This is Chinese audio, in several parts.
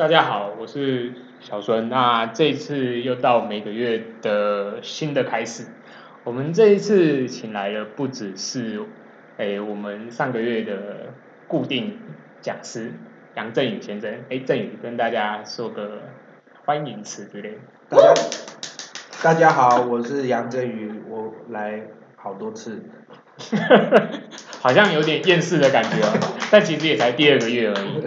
大家好，我是小孙。那这一次又到每个月的新的开始，我们这一次请来的不只是，诶，我们上个月的固定讲师杨振宇先生。诶，振宇跟大家说个欢迎词之类的。大家，大家好，我是杨振宇，我来好多次。好像有点厌世的感觉，但其实也才第二个月而已。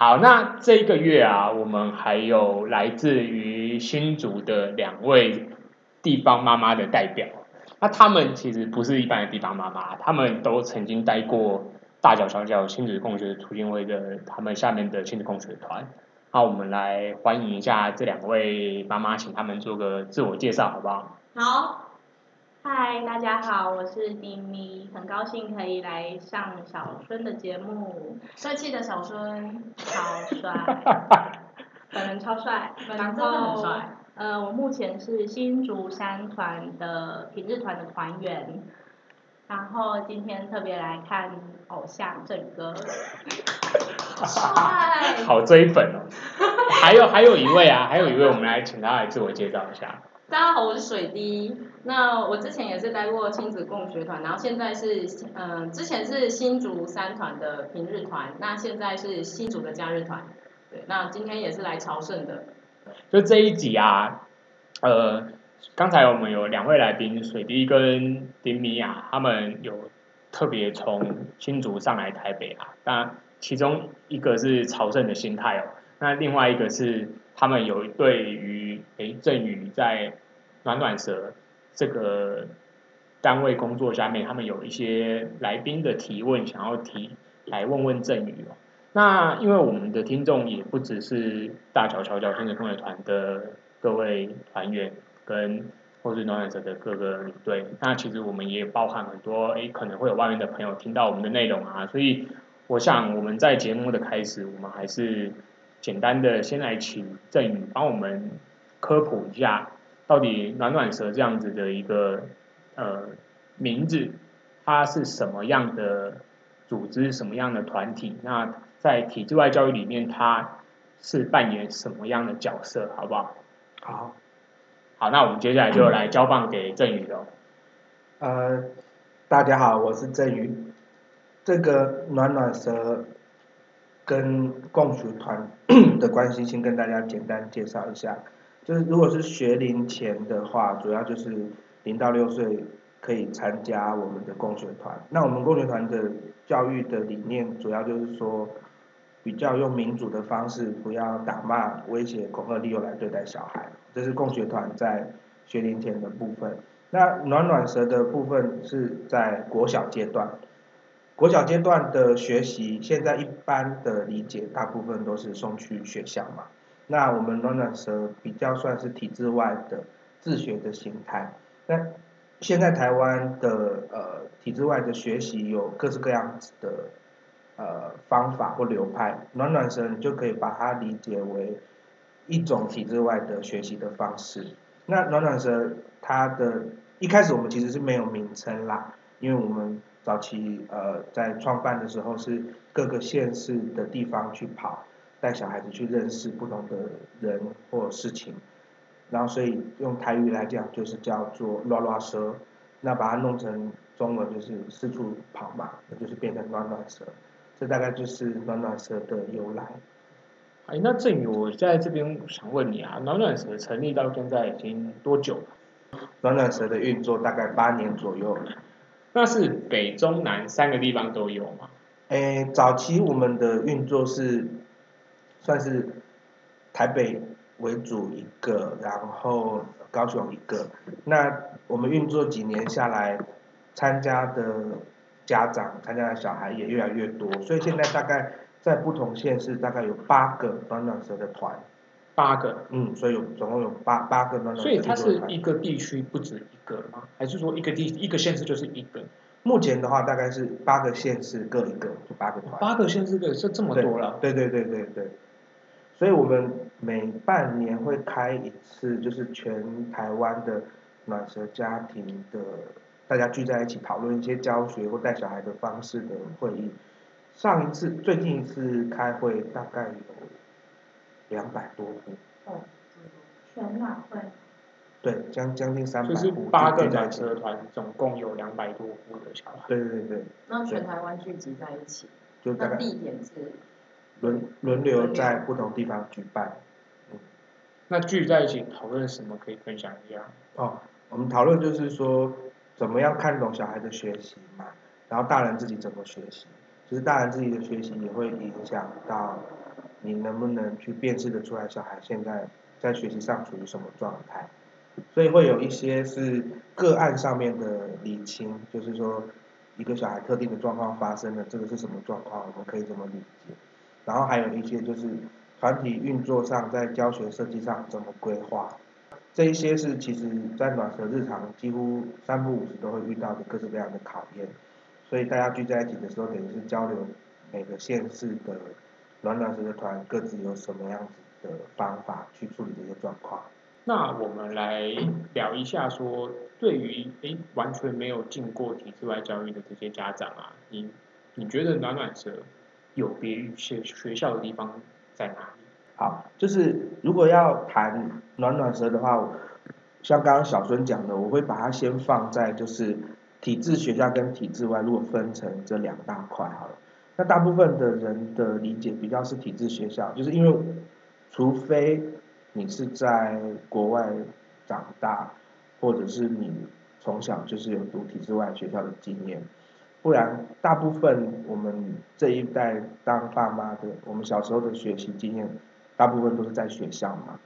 好，那这个月啊，我们还有来自于新竹的两位地方妈妈的代表。那他们其实不是一般的地方妈妈，他们都曾经待过大脚小脚亲子共学促进会的他们下面的亲子共学团。那我们来欢迎一下这两位妈妈，请他们做个自我介绍，好不好？好。嗨，大家好，我是丁咪，很高兴可以来上小孙的节目。帅气的小孙，超帅，本人超帅，然后呃，我目前是新竹山团的平日团的团员，然后今天特别来看偶像郑哥，帅，好追粉哦。还有还有一位啊，还有一位，我们来请他来自我介绍一下。大家好，我是水滴。那我之前也是待过亲子共学团，然后现在是嗯、之前是新竹三团的平日团，那现在是新竹的假日团。对，那今天也是来朝圣的。就这一集啊，呃，刚才我们有两位来宾，水滴跟丁咪啊，他们有特别从新竹上来台北啊。那其中一个是朝圣的心态哦，那另外一个是他们有对于诶振宇在暖暖蛇。这个单位工作下面，他们有一些来宾的提问，想要提来问问振宇哦。那因为我们的听众也不只是大乔小脚亲子共学团的各位团员，跟或是暖暖蛇的各个领队，那其实我们也包含很多诶，可能会有外面的朋友听到我们的内容啊。所以我想我们在节目的开始，我们还是简单的先来请郑宇帮我们科普一下。到底暖暖蛇这样子的一个呃名字，它是什么样的组织，什么样的团体？那在体制外教育里面，它是扮演什么样的角色？好不好？好，好，那我们接下来就来交棒给郑宇了。呃，大家好，我是郑宇。这个暖暖蛇跟共学团的关系，先跟大家简单介绍一下。就是如果是学龄前的话，主要就是零到六岁可以参加我们的共学团。那我们共学团的教育的理念，主要就是说，比较用民主的方式，不要打骂、威胁、恐吓、利诱来对待小孩。这是共学团在学龄前的部分。那暖暖蛇的部分是在国小阶段，国小阶段的学习，现在一般的理解，大部分都是送去学校嘛。那我们暖暖蛇比较算是体制外的自学的形态。那现在台湾的呃体制外的学习有各式各样子的呃方法或流派，暖暖蛇你就可以把它理解为一种体制外的学习的方式。那暖暖蛇它的一开始我们其实是没有名称啦，因为我们早期呃在创办的时候是各个县市的地方去跑。带小孩子去认识不同的人或事情，然后所以用台语来讲就是叫做乱乱蛇，那把它弄成中文就是四处跑嘛，那就是变成暖暖蛇，这大概就是暖暖蛇的由来。哎，那振宇，我在这边想问你啊，暖暖蛇成立到现在已经多久了？暖暖蛇的运作大概八年左右。那是北中南三个地方都有吗？哎，早期我们的运作是。算是台北为主一个，然后高雄一个。那我们运作几年下来，参加的家长、参加的小孩也越来越多，所以现在大概在不同县市大概有八个暖暖蛇的团。八个，嗯，所以有总共有八八个暖暖蛇。所以它是一个地区不止一个吗？还是说一个地一个县市就是一个？目前的话大概是八个县市各一个，就八个团。八个县市各是这么多了？对对对对对。所以我们每半年会开一次，就是全台湾的暖舌家庭的大家聚在一起讨论一些教学或带小孩的方式的会议。上一次最近一次开会大概有两百多户。哦，全暖会。对，将将近三百户。就是八个暖蛇团，总共有两百多户的小孩。对对对。那全台湾聚集在一起，就大概地点是轮轮流在不同地方举办。嗯。那聚在一起讨论什么？可以分享一下。哦，我们讨论就是说，怎么样看懂小孩的学习嘛，然后大人自己怎么学习，就是大人自己的学习也会影响到你能不能去辨识得出来小孩现在在学习上处于什么状态。所以会有一些是个案上面的理清，就是说一个小孩特定的状况发生了，这个是什么状况，我们可以怎么理解。然后还有一些就是团体运作上，在教学设计上怎么规划，这一些是其实在暖和日常几乎三不五时都会遇到的各式各样的考验。所以大家聚在一起的时候，等于是交流每个县市的暖暖蛇的团各自有什么样子的方法去处理这些状况。那我们来聊一下说，说对于诶完全没有进过体制外教育的这些家长啊，你你觉得暖暖蛇有别于学学校的地方在哪里？好，就是如果要谈暖暖蛇的话，像刚刚小孙讲的，我会把它先放在就是体制学校跟体制外，如果分成这两大块好了。那大部分的人的理解比较是体制学校，就是因为除非。你是在国外长大，或者是你从小就是有读体制外学校的经验，不然大部分我们这一代当爸妈的，我们小时候的学习经验，大部分都是在学校嘛，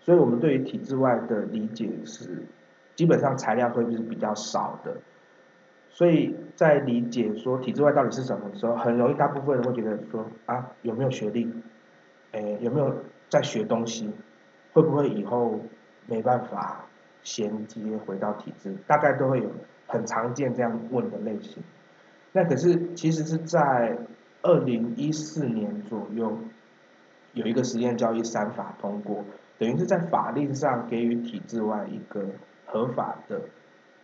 所以我们对于体制外的理解是，基本上材料会是比较少的，所以在理解说体制外到底是什么的时候，很容易大部分人会觉得说啊，有没有学历，诶有没有在学东西？会不会以后没办法衔接回到体制？大概都会有很常见这样问的类型。那可是其实是在二零一四年左右，有一个实验教育三法通过，等于是在法令上给予体制外一个合法的、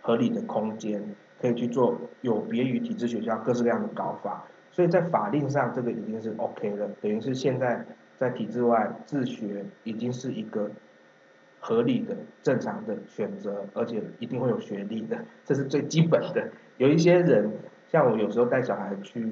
合理的空间，可以去做有别于体制学校各式各样的搞法。所以在法令上，这个已经是 OK 了，等于是现在。在体制外自学已经是一个合理的、正常的选择，而且一定会有学历的，这是最基本的。有一些人，像我有时候带小孩去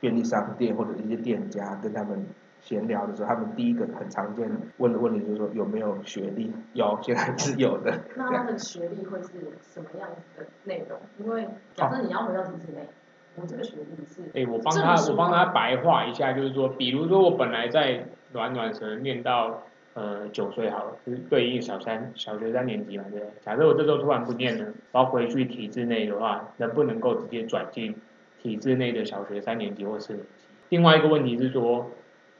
便利商店或者一些店家跟他们闲聊的时候，他们第一个很常见问的问题就是说有没有学历？有，现在是有的。那他的学历会是什么样子的内容？因为假设你要回到体制内。我这个学历是，哎，我帮他，我帮他白话一下，就是说，比如说我本来在暖暖蛇念到呃九岁好了，就是对应小三小学三年级嘛，对不对？假设我这时候突然不念了，然后回去体制内的话，能不能够直接转进体制内的小学三年级或四年级？另外一个问题是说，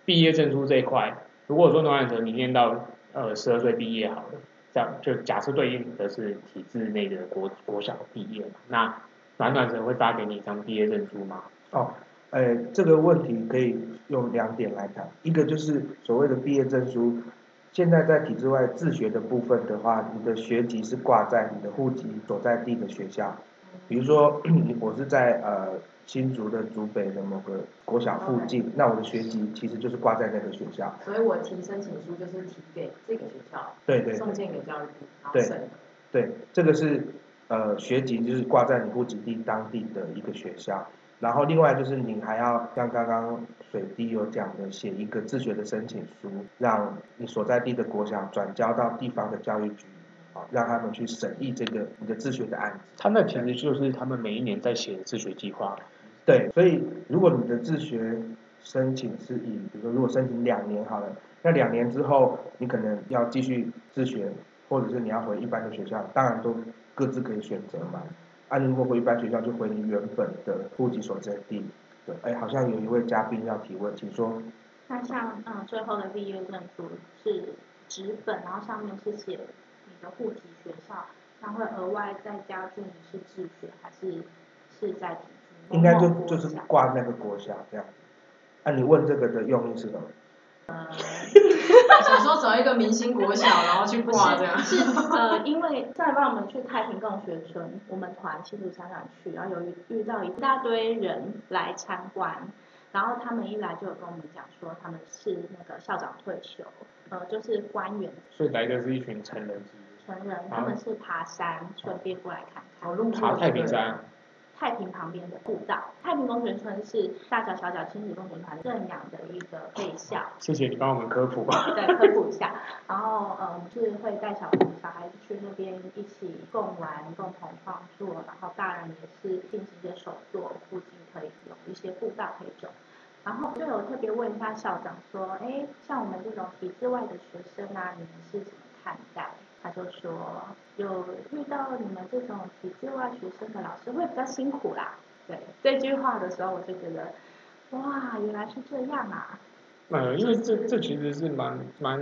毕业证书这一块，如果说暖暖蛇你念到呃十二岁毕业好了，这样就假设对应的是体制内的国国小毕业嘛，那。暖暖蛇会发给你一张毕业证书吗？哦，呃，这个问题可以用两点来谈，一个就是所谓的毕业证书，现在在体制外自学的部分的话，你的学籍是挂在你的户籍所在地的学校，比如说 我是在呃新竹的竹北的某个国小附近，那我的学籍其实就是挂在那个学校。所以我提申请书就是提给这个学校，对对，送件给教育部，对对，这个是。呃，学籍就是挂在你户籍地当地的一个学校，然后另外就是你还要像刚刚水滴有讲的，写一个自学的申请书，让你所在地的国小转交到地方的教育局，啊，让他们去审议这个你的自学的案子。他那其实就是他们每一年在写的自学计划。对，所以如果你的自学申请是以，比如说如果申请两年好了，那两年之后你可能要继续自学，或者是你要回一般的学校，当然都。各自可以选择嘛，啊如果回一般学校，就回你原本的户籍所在地。对，哎，好像有一位嘉宾要提问，请说。那像嗯，最后的毕业证书是纸本，然后上面是写你的户籍学校，他会额外再加注你是自学还是是在体制？应该就就是挂那个国小这样。那、啊、你问这个的用意是什么？呃，想说找一个明星国小，然后去挂这样。是，是呃，因为再帮我们去太平共学村，我们团新竹三团去，然后有遇到一大堆人来参观，然后他们一来就有跟我们讲说，他们是那个校长退休，呃，就是官员。所以来的是一群成人。成人，他们是爬山，顺便过来看看。哦，爬太平山。太平旁边的步道，太平公学村是大小小脚亲子共学团认养的一个备校。谢谢你帮我们科普。对，科普一下。然后，嗯，是会带小小孩子去那边一起共玩、共同创作，然后大人也是进行一些手作，附近可以有一些步道可以走。然后就有特别问一下校长说，哎，像我们这种体制外的学生啊，你们是怎么看待？他就说，有遇到你们这种体制外学生的老师会比较辛苦啦。对这句话的时候，我就觉得，哇，原来是这样啊。嗯，因为这这其实是蛮蛮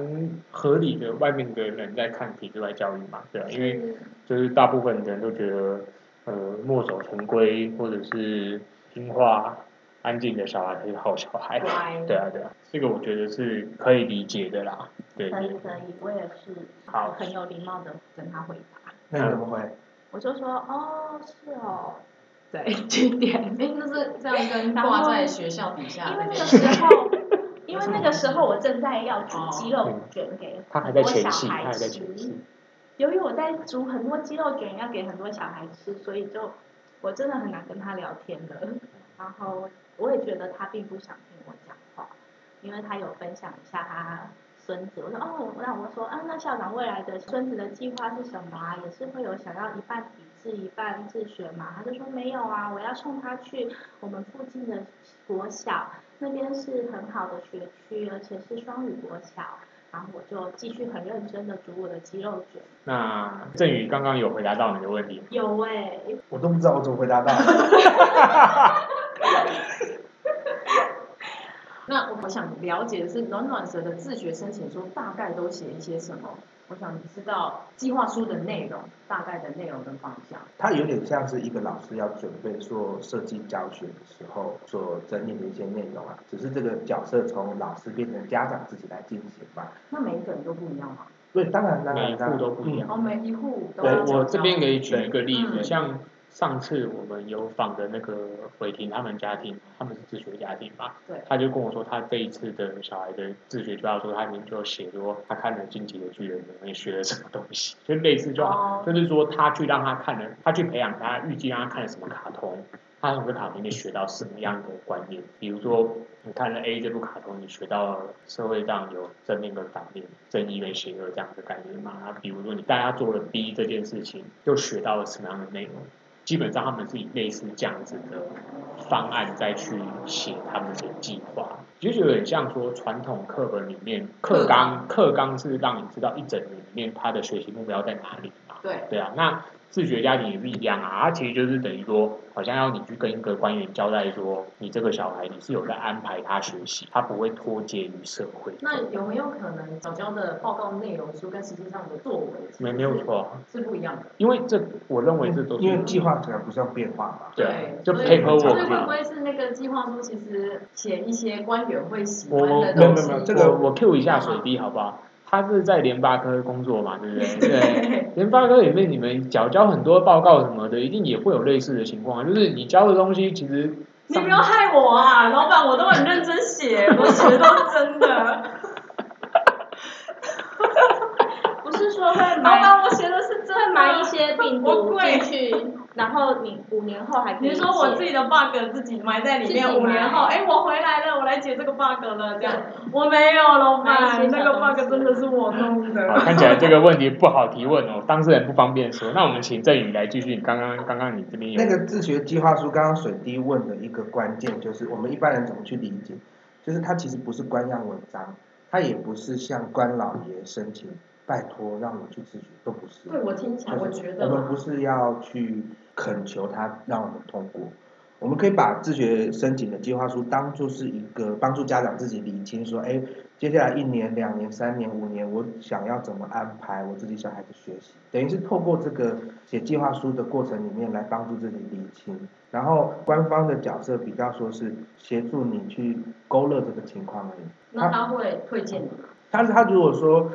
合理的，外面的人在看体制外教育嘛，对啊，因为就是大部分人都觉得，呃，墨守成规或者是听话。安静的小孩才是好小孩，对啊对啊，这个我觉得是可以理解的啦。对，可以可以，我也是，好，很有礼貌的跟他回答。那你怎么回？我就说哦，是哦，对，句点，哎，就是这样跟挂在学校底下。因为那个时候，因为那个时候我正在要煮鸡肉卷给很多小孩吃，由于我在煮很多鸡肉卷要给很多小孩吃，所以就我真的很难跟他聊天的。然后我也觉得他并不想听因为他有分享一下他孙子。我说哦，那我说啊，那校长未来的孙子的计划是什么啊？也是会有想要一半体制一半自学嘛？他就说没有啊，我要送他去我们附近的国小，那边是很好的学区，而且是双语国小。然后我就继续很认真的煮我的鸡肉卷。那振宇刚刚有回答到你的问题？有哎、欸。我都不知道我怎么回答到。那我想了解的是，暖暖蛇的自学申请书大概都写一些什么？我想知道计划书的内容，大概的内容跟方向。它有点像是一个老师要准备做设计教学的时候所整理的一些内容啊，只是这个角色从老师变成家长自己来进行吧。那每一个人都不一样吗？对，当然当然，每一户都不一样。哦，每一户都。对，我这边可以举一个例子，像。上次我们有访的那个伟霆他们家庭，他们是自学家庭嘛？对。他就跟我说，他这一次的小孩的自学，就要说他里面就写说，他看了《进击的巨人》里面学了什么东西，就类似就好，就是说他去让他看了，他去培养他，预计让他看了什么卡通，他从这卡通里面学到什么样的观念？比如说，你看了 A 这部卡通，你学到了社会上有正面跟反面，正义跟邪恶这样的概念嘛？啊，比如说你大家做了 B 这件事情，又学到了什么样的内容？基本上他们是以类似这样子的方案再去写他们的计划，就有点像说传统课本里面课纲，课纲是让你知道一整年里面他的学习目标在哪里嘛？对，对啊，那。自学家庭也是一样啊，它其实就是等于说，好像要你去跟一个官员交代说，你这个小孩你是有在安排他学习，他不会脱节于社会。那有没有可能早教的报告内容书跟实际上的作为没没有错，是不一样的？因为这我认为这都是因为计划可能不是要变化嘛。对，就 paperwork。所以会不会是那个计划书其实写一些官员会喜欢的东西？我没有没有，这个我 Q 一下水滴好不好？他是在联发科工作嘛，对不对？对，联发科里面你们缴交很多报告什么的，一定也会有类似的情况啊。就是你交的东西，其实你不要害我啊，老板，我都很认真写，我写的都是真的。不是说会买，老板，我学的是真买一些病毒进去。然后你五年后还可以，你说我自己的 bug 自己埋在里面，五年后，哎，我回来了，我来解这个 bug 了，这样。我没有，老板，那个 bug 真的是我弄的。看起来这个问题不好提问哦，当事人不方便说。那我们请郑宇来继续，刚刚刚刚你这边有。那个自学计划书，刚刚水滴问的一个关键就是，我们一般人怎么去理解？就是它其实不是官样文章，它也不是向官老爷申请。拜托，让我去自学都不是。对，我听起来，我觉得我们不是要去恳求他让我们通过，我们可以把自学申请的计划书当做是一个帮助家长自己理清，说，哎，接下来一年、两年、三年、五年，我想要怎么安排我自己小孩子学习，等于是透过这个写计划书的过程里面来帮助自己理清。然后官方的角色比较说是协助你去勾勒这个情况而已。那他会推荐你吗？他是他如果说。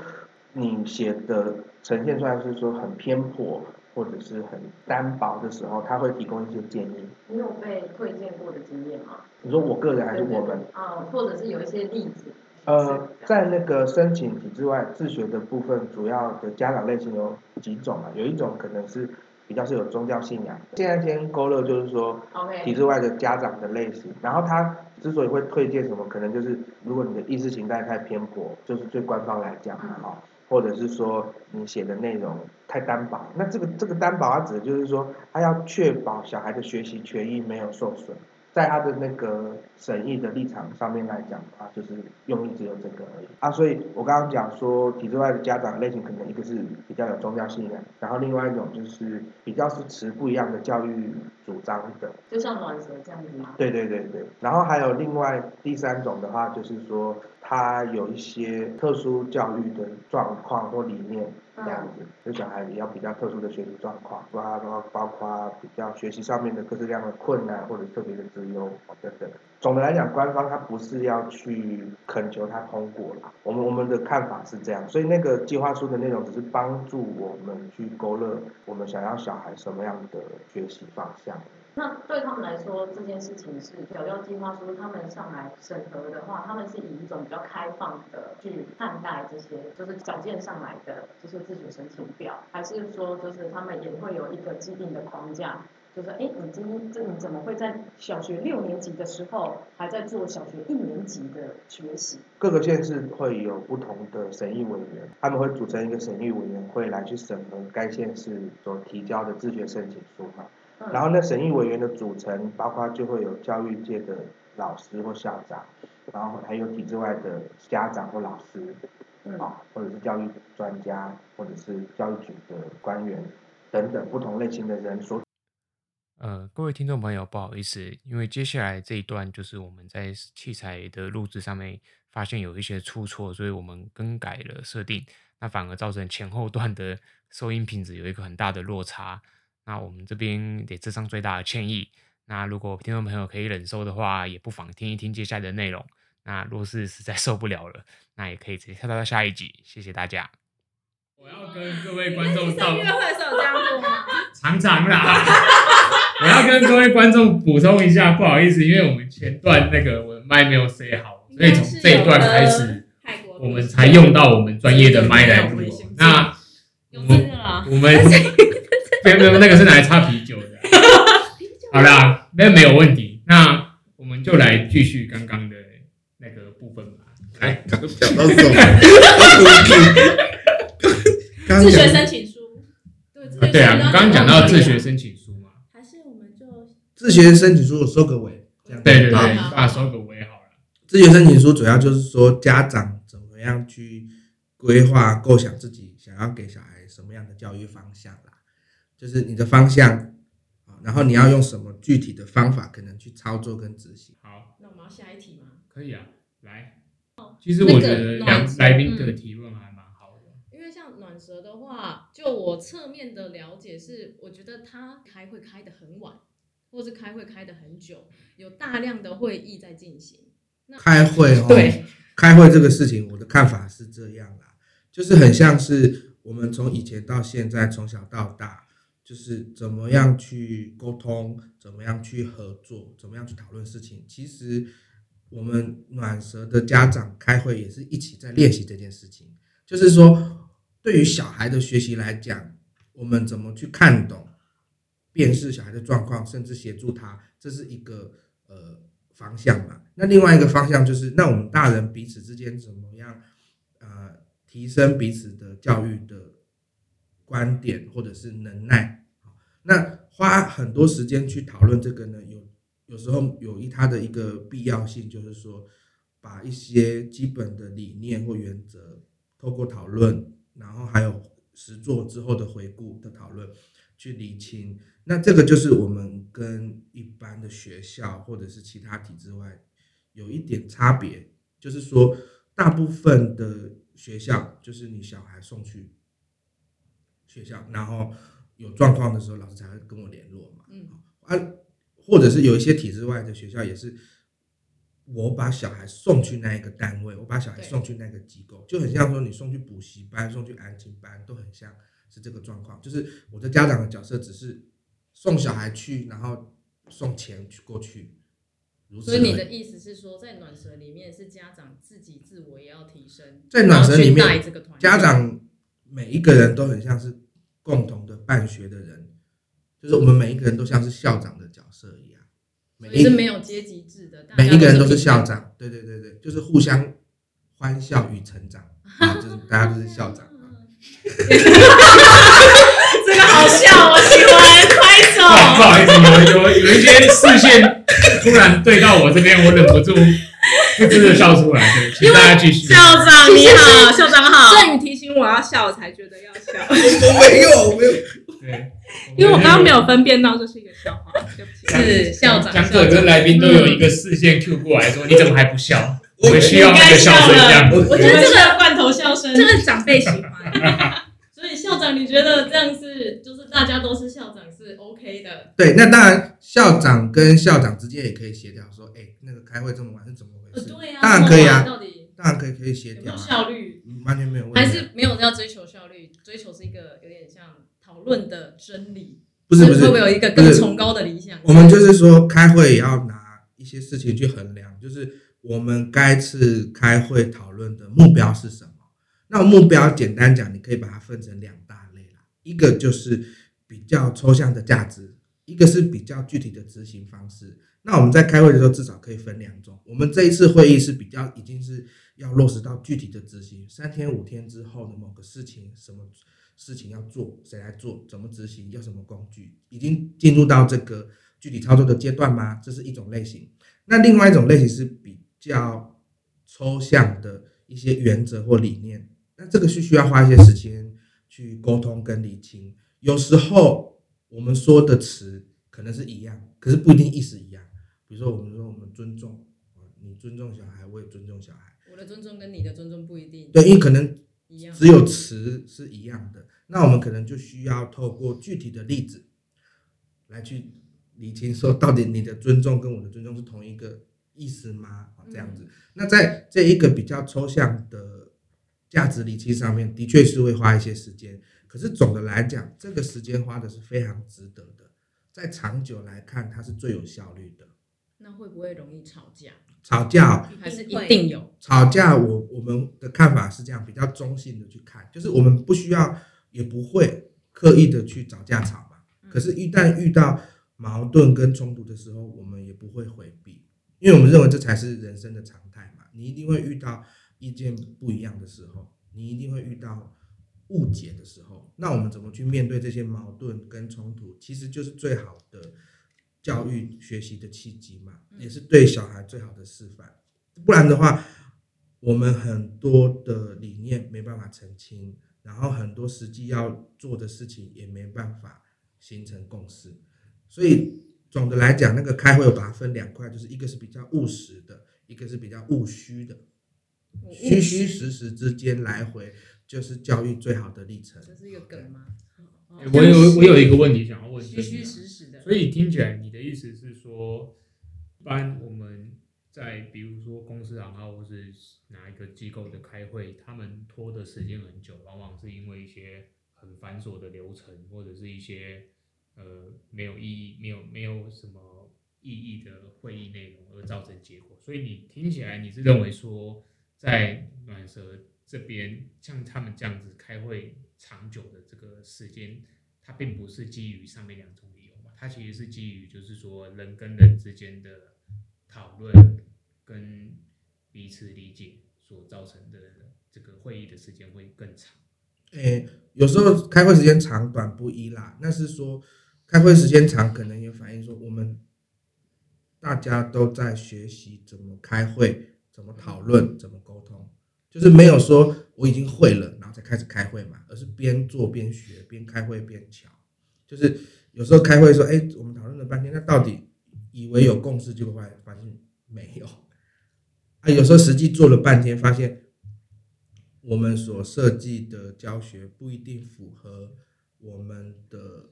你写的呈现出来是说很偏颇，或者是很单薄的时候，他会提供一些建议。你有被推荐过的经验吗？你说我个人还是我们？啊、嗯，或者是有一些例子。呃，在那个申请体制外自学的部分，主要的家长类型有几种啊？有一种可能是比较是有宗教信仰。现在先勾勒就是说，体制外的家长的类型。然后他之所以会推荐什么，可能就是如果你的意识形态太偏颇，就是最官方来讲的哈，或者是说你写的内容太单薄。那这个这个单薄，它指的就是说，他要确保小孩的学习权益没有受损。在他的那个审议的立场上面来讲的话，就是用意只有这个而已啊。所以我刚刚讲说，体制外的家长类型可能一个是比较有宗教信仰，然后另外一种就是比较是持不一样的教育主张的，就像暖蛇这样子吗？对对对对。然后还有另外第三种的话，就是说他有一些特殊教育的状况或理念。这样子，就小孩也要比较特殊的学习状况，包括包括比较学习上面的各式各样的困难或者特别的资优等等。总的来讲，官方他不是要去恳求他通过啦，我们我们的看法是这样，所以那个计划书的内容只是帮助我们去勾勒我们想要小孩什么样的学习方向。那对他们来说，这件事情是小教计划书，他们上来审核的话，他们是以一种比较开放的去看待这些，就是缴件上来的这些自学申请表，还是说就是他们也会有一个既定的框架，就是哎，你今这你怎么会在小学六年级的时候还在做小学一年级的学习？各个县市会有不同的审议委员，他们会组成一个审议委员会来去审核该县市所提交的自学申请书嘛。然后那审议委员的组成包括就会有教育界的老师或校长，然后还有体制外的家长或老师，啊，或者是教育专家，或者是教育局的官员等等不同类型的人所。呃，各位听众朋友，不好意思，因为接下来这一段就是我们在器材的录制上面发现有一些出错，所以我们更改了设定，那反而造成前后段的收音品质有一个很大的落差。那我们这边得致上最大的歉意。那如果听众朋友可以忍受的话，也不妨听一听接下来的内容。那若是实在 受不了了，那也可以直接跳到下一集。谢谢大家。我要跟各位观众道，音乐会是有这样做吗？常常啦。我要跟各位观众补充一下，不好意思，因为我们前段那个我的麦没有塞好，所以从这一段开始，我们才用到我们专业的麦来录。那我们我们。没有没有，那个是拿来擦啤酒的。好啦，那没有问题。那我们就来继续刚刚的那个部分吧。来，刚讲到什么？自学申请书。对对啊，刚刚讲到自学申请书嘛。还是我们就自学申请书我收个尾。这样对对对，把收个尾好了。自学申请书主要就是说家长怎么样去规划、构想自己想要给小孩什么样的教育方向啦。就是你的方向，然后你要用什么具体的方法，可能去操作跟执行。好，那我们要下一题吗？可以啊，来。其实我觉得两来宾的提问还蛮好的。因为像暖蛇的话，就我侧面的了解是，我觉得他开会开得很晚，或是开会开得很久，有大量的会议在进行。开会哦，对，开会这个事情，我的看法是这样啦，就是很像是我们从以前到现在，从小到大。就是怎么样去沟通，怎么样去合作，怎么样去讨论事情。其实我们暖蛇的家长开会也是一起在练习这件事情。就是说，对于小孩的学习来讲，我们怎么去看懂、辨识小孩的状况，甚至协助他，这是一个呃方向嘛。那另外一个方向就是，那我们大人彼此之间怎么样呃提升彼此的教育的。观点或者是能耐，那花很多时间去讨论这个呢，有有时候有一它的一个必要性，就是说把一些基本的理念或原则透过讨论，然后还有实作之后的回顾的讨论去厘清。那这个就是我们跟一般的学校或者是其他体制外有一点差别，就是说大部分的学校就是你小孩送去。学校，然后有状况的时候，老师才会跟我联络嘛。嗯，啊，或者是有一些体制外的学校，也是我把小孩送去那一个单位，我把小孩送去那个机构，就很像说你送去补习班、送去安亲班，都很像是这个状况，就是我的家长的角色只是送小孩去，然后送钱去过去。所以你的意思是说，在暖蛇里面是家长自己自我也要提升，在暖蛇里面，家长每一个人都很像是共同的办学的人，就是我们每一个人都像是校长的角色一样，每一个是没有阶级制的，每一个人都是校长，对对对对，就是互相欢笑与成长 啊，就是大家都是校长。这个好笑，我喜欢拍手。不好意思，有有有一些视线突然对到我这边，我忍不住不知的笑出来。对，请大家继续。校长你好，校长好。所以你提醒我要笑，我才觉得要笑。我没有，我没有。对，因为我刚刚没有分辨到这是一个笑话。对不起。是校长。讲者跟来宾都有一个视线 Q 过来说：“你怎么还不笑？”我们需要那个笑声，这样。我觉得这个罐头笑声，这个长辈喜欢。所以校长，你觉得这样是就是大家都是校长是 OK 的？对，那当然，校长跟校长之间也可以协调，说，哎、欸，那个开会这么晚是怎么对呀、啊，当然可以啊，到底当然可以可以协调、啊，效率？完全没有问题、啊，还是没有要追求效率，追求是一个有点像讨论的真理，不是不是，会不会有一个更崇高的理想？我们就是说，开会也要拿一些事情去衡量，就是我们该次开会讨论的目标是什么？那目标简单讲，你可以把它分成两大类啦，一个就是比较抽象的价值，一个是比较具体的执行方式。那我们在开会的时候，至少可以分两种。我们这一次会议是比较已经是要落实到具体的执行，三天五天之后的某个事情，什么事情要做，谁来做，怎么执行，要什么工具，已经进入到这个具体操作的阶段吗？这是一种类型。那另外一种类型是比较抽象的一些原则或理念。那这个是需要花一些时间去沟通跟理清。有时候我们说的词可能是一样，可是不一定意思一样。比如说，我们说我们尊重，你尊重小孩，我也尊重小孩。我的尊重跟你的尊重不一定。对，因为可能只有词是一样的。那我们可能就需要透过具体的例子来去理清，说到底你的尊重跟我的尊重是同一个意思吗？这样子。那在这一个比较抽象的。价值理清上面的确是会花一些时间，可是总的来讲，这个时间花的是非常值得的，在长久来看，它是最有效率的。那会不会容易吵架？吵架还是一定有吵架？我我们的看法是这样，比较中性的去看，就是我们不需要也不会刻意的去找架吵嘛。可是，一旦遇到矛盾跟冲突的时候，我们也不会回避，因为我们认为这才是人生的常态嘛。你一定会遇到。意见不一样的时候，你一定会遇到误解的时候。那我们怎么去面对这些矛盾跟冲突？其实就是最好的教育学习的契机嘛，也是对小孩最好的示范。不然的话，我们很多的理念没办法澄清，然后很多实际要做的事情也没办法形成共识。所以总的来讲，那个开会我把它分两块，就是一个是比较务实的，一个是比较务虚的。虚虚实实之间来回，就是教育最好的历程。这是一个梗吗？我有我有一个问题想要问。虚虚实实的。所以听起来你的意思是说，一般我们在比如说公司行号或是哪一个机构的开会，他们拖的时间很久，往往是因为一些很繁琐的流程，或者是一些呃没有意义、没有没有什么意义的会议内容而造成结果。所以你听起来你是认为说。在暖蛇这边，像他们这样子开会长久的这个时间，它并不是基于上面两种理由嘛，它其实是基于就是说人跟人之间的讨论跟彼此理解所造成的这个会议的时间会更长。诶、欸，有时候开会时间长短不一啦，那是说开会时间长可能也反映说我们大家都在学习怎么开会。怎么讨论，怎么沟通，就是没有说我已经会了，然后才开始开会嘛，而是边做边学，边开会边乔。就是有时候开会说，哎，我们讨论了半天，那到底以为有共识，结果发现发现没有。啊，有时候实际做了半天，发现我们所设计的教学不一定符合我们的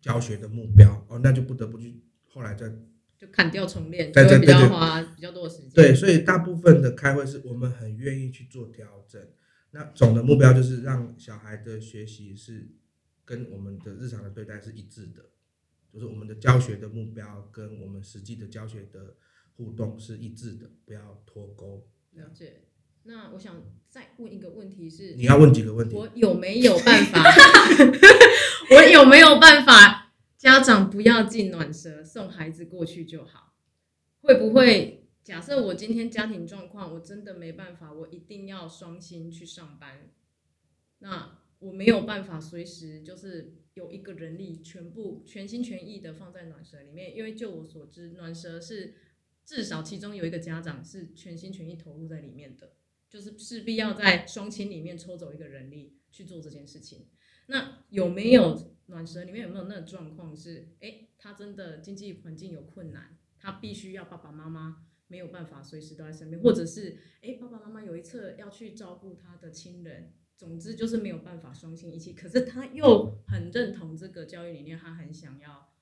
教学的目标，哦，那就不得不去后来再。就砍掉重练，就会比较花比较多的时间。对，所以大部分的开会是我们很愿意去做调整，那总的目标就是让小孩的学习是跟我们的日常的对待是一致的，就是我们的教学的目标跟我们实际的教学的互动是一致的，不要脱钩。了解。那我想再问一个问题是，你要问几个问题？我有没有办法？我有没有办法？家长不要进暖舍，送孩子过去就好。会不会假设我今天家庭状况，我真的没办法，我一定要双薪去上班，那我没有办法随时就是有一个人力全部全心全意的放在暖舍里面，因为就我所知，暖舍是至少其中有一个家长是全心全意投入在里面的。就是势必要在双亲里面抽走一个人力去做这件事情。那有没有暖蛇里面有没有那个状况是，诶，他真的经济环境有困难，他必须要爸爸妈妈没有办法随时都在身边，或者是诶，爸爸妈妈有一侧要去照顾他的亲人，总之就是没有办法双亲一起。可是他又很认同这个教育理念，他很想要，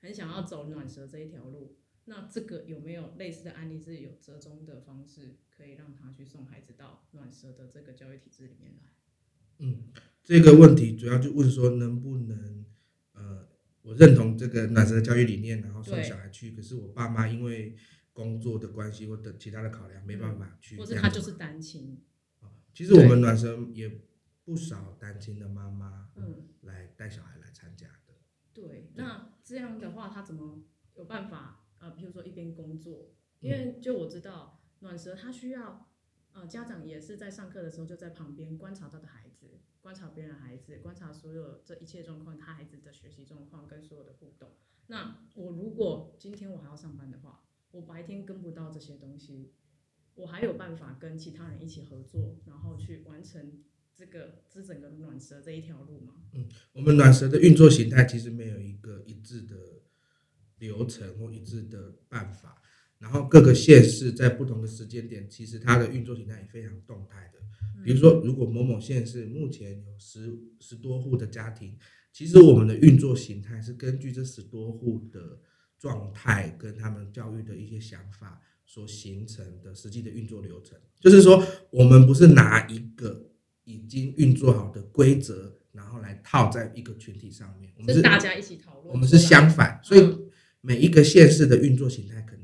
很想要走暖蛇这一条路。那这个有没有类似的案例，是有折中的方式，可以让他去送孩子到暖蛇的这个教育体制里面来？嗯，这个问题主要就问说能不能，呃，我认同这个暖舍的教育理念，然后送小孩去，可是我爸妈因为工作的关系或等其他的考量，没办法去，或者他就是单亲。其实我们暖生也不少单亲的妈妈，嗯，来带小孩来参加的。对，那这样的话，他怎么有办法？呃，比如说一边工作，因为就我知道暖蛇他需要，呃，家长也是在上课的时候就在旁边观察他的孩子，观察别人的孩子，观察所有这一切状况，他孩子的学习状况跟所有的互动。那我如果今天我还要上班的话，我白天跟不到这些东西，我还有办法跟其他人一起合作，然后去完成这个这整个暖蛇这一条路吗？嗯，我们暖蛇的运作形态其实没有一个一致的。流程或一致的办法，然后各个县市在不同的时间点，其实它的运作形态也非常动态的。比如说，如果某某县市目前有十十多户的家庭，其实我们的运作形态是根据这十多户的状态跟他们教育的一些想法所形成的实际的运作流程。就是说，我们不是拿一个已经运作好的规则，然后来套在一个群体上面，我们是大家一起讨论。我们是相反，所以。每一个县市的运作形态可能会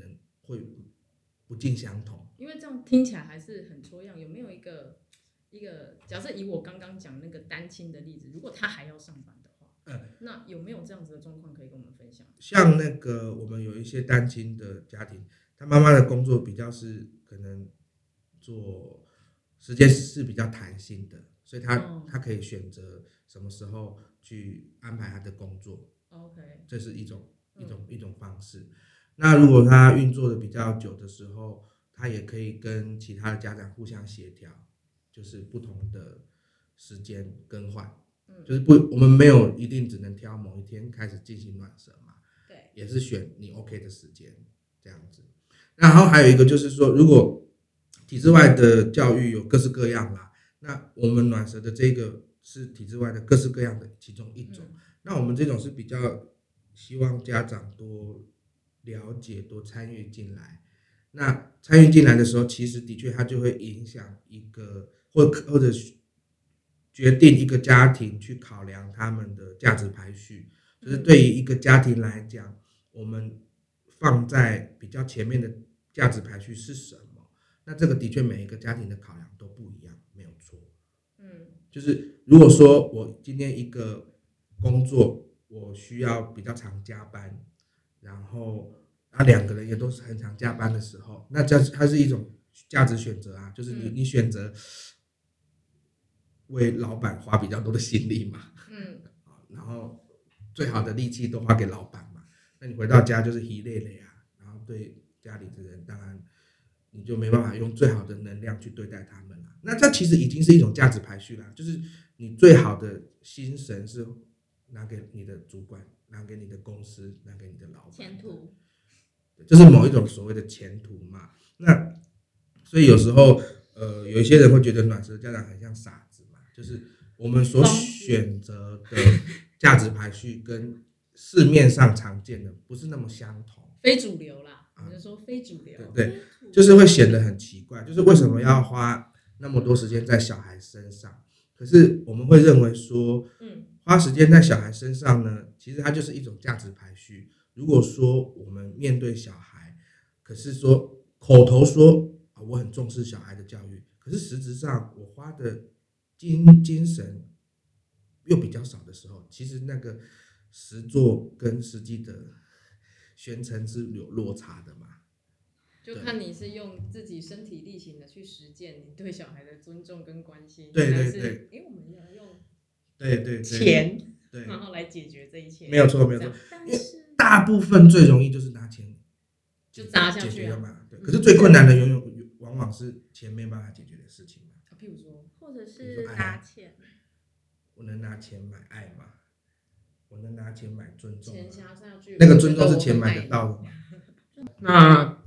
不尽相同，因为这样听起来还是很抽样。有没有一个一个假设？以我刚刚讲那个单亲的例子，如果他还要上班的话，嗯，那有没有这样子的状况可以跟我们分享？像那个我们有一些单亲的家庭，他妈妈的工作比较是可能做时间是比较弹性的，所以他、哦、他可以选择什么时候去安排他的工作。OK，这是一种。一种一种方式，那如果他运作的比较久的时候，他也可以跟其他的家长互相协调，就是不同的时间更换，就是不，我们没有一定只能挑某一天开始进行暖舍嘛，对，也是选你 OK 的时间这样子。然后还有一个就是说，如果体制外的教育有各式各样啦，那我们暖舌的这个是体制外的各式各样的其中一种，那我们这种是比较。希望家长多了解、多参与进来。那参与进来的时候，其实的确它就会影响一个，或或者决定一个家庭去考量他们的价值排序。就是对于一个家庭来讲，我们放在比较前面的价值排序是什么？那这个的确每一个家庭的考量都不一样，没有错。嗯，就是如果说我今天一个工作。我需要比较常加班，然后啊两个人也都是很常加班的时候，那这它是一种价值选择啊，就是你你选择为老板花比较多的心力嘛，嗯，然后最好的力气都花给老板嘛，那你回到家就是一累累啊，然后对家里的人当然你就没办法用最好的能量去对待他们了，那这其实已经是一种价值排序了，就是你最好的心神是。拿给你的主管，拿给你的公司，拿给你的老板。前途，就是某一种所谓的前途嘛。那所以有时候，呃，有一些人会觉得暖舍家长很像傻子嘛，就是我们所选择的价值排序跟市面上常见的不是那么相同，非主流啦。啊，就说非主流，对对，就是会显得很奇怪，就是为什么要花那么多时间在小孩身上。可是我们会认为说，嗯，花时间在小孩身上呢，其实它就是一种价值排序。如果说我们面对小孩，可是说口头说啊，我很重视小孩的教育，可是实质上我花的精精神又比较少的时候，其实那个实作跟实际的宣称是有落差的嘛。就看你是用自己身体力行的去实践你对小孩的尊重跟关心，对对对，因为我们要用对对对钱，对，然后来解决这一切，没有错没有错，但是大部分最容易就是拿钱就砸下去了嘛，对。可是最困难的永远往往是钱没办法解决的事情嘛。譬如说，或者是拿钱，我能拿钱买爱吗？我能拿钱买尊重吗？钱砸下去，那个尊重是钱买得到的吗？那。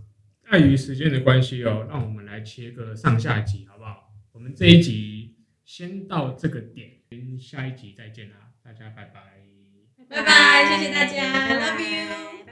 碍于时间的关系哦，让我们来切个上下集好不好？我们这一集先到这个点，下一集再见啦，大家拜拜，拜拜，谢谢大家 love you。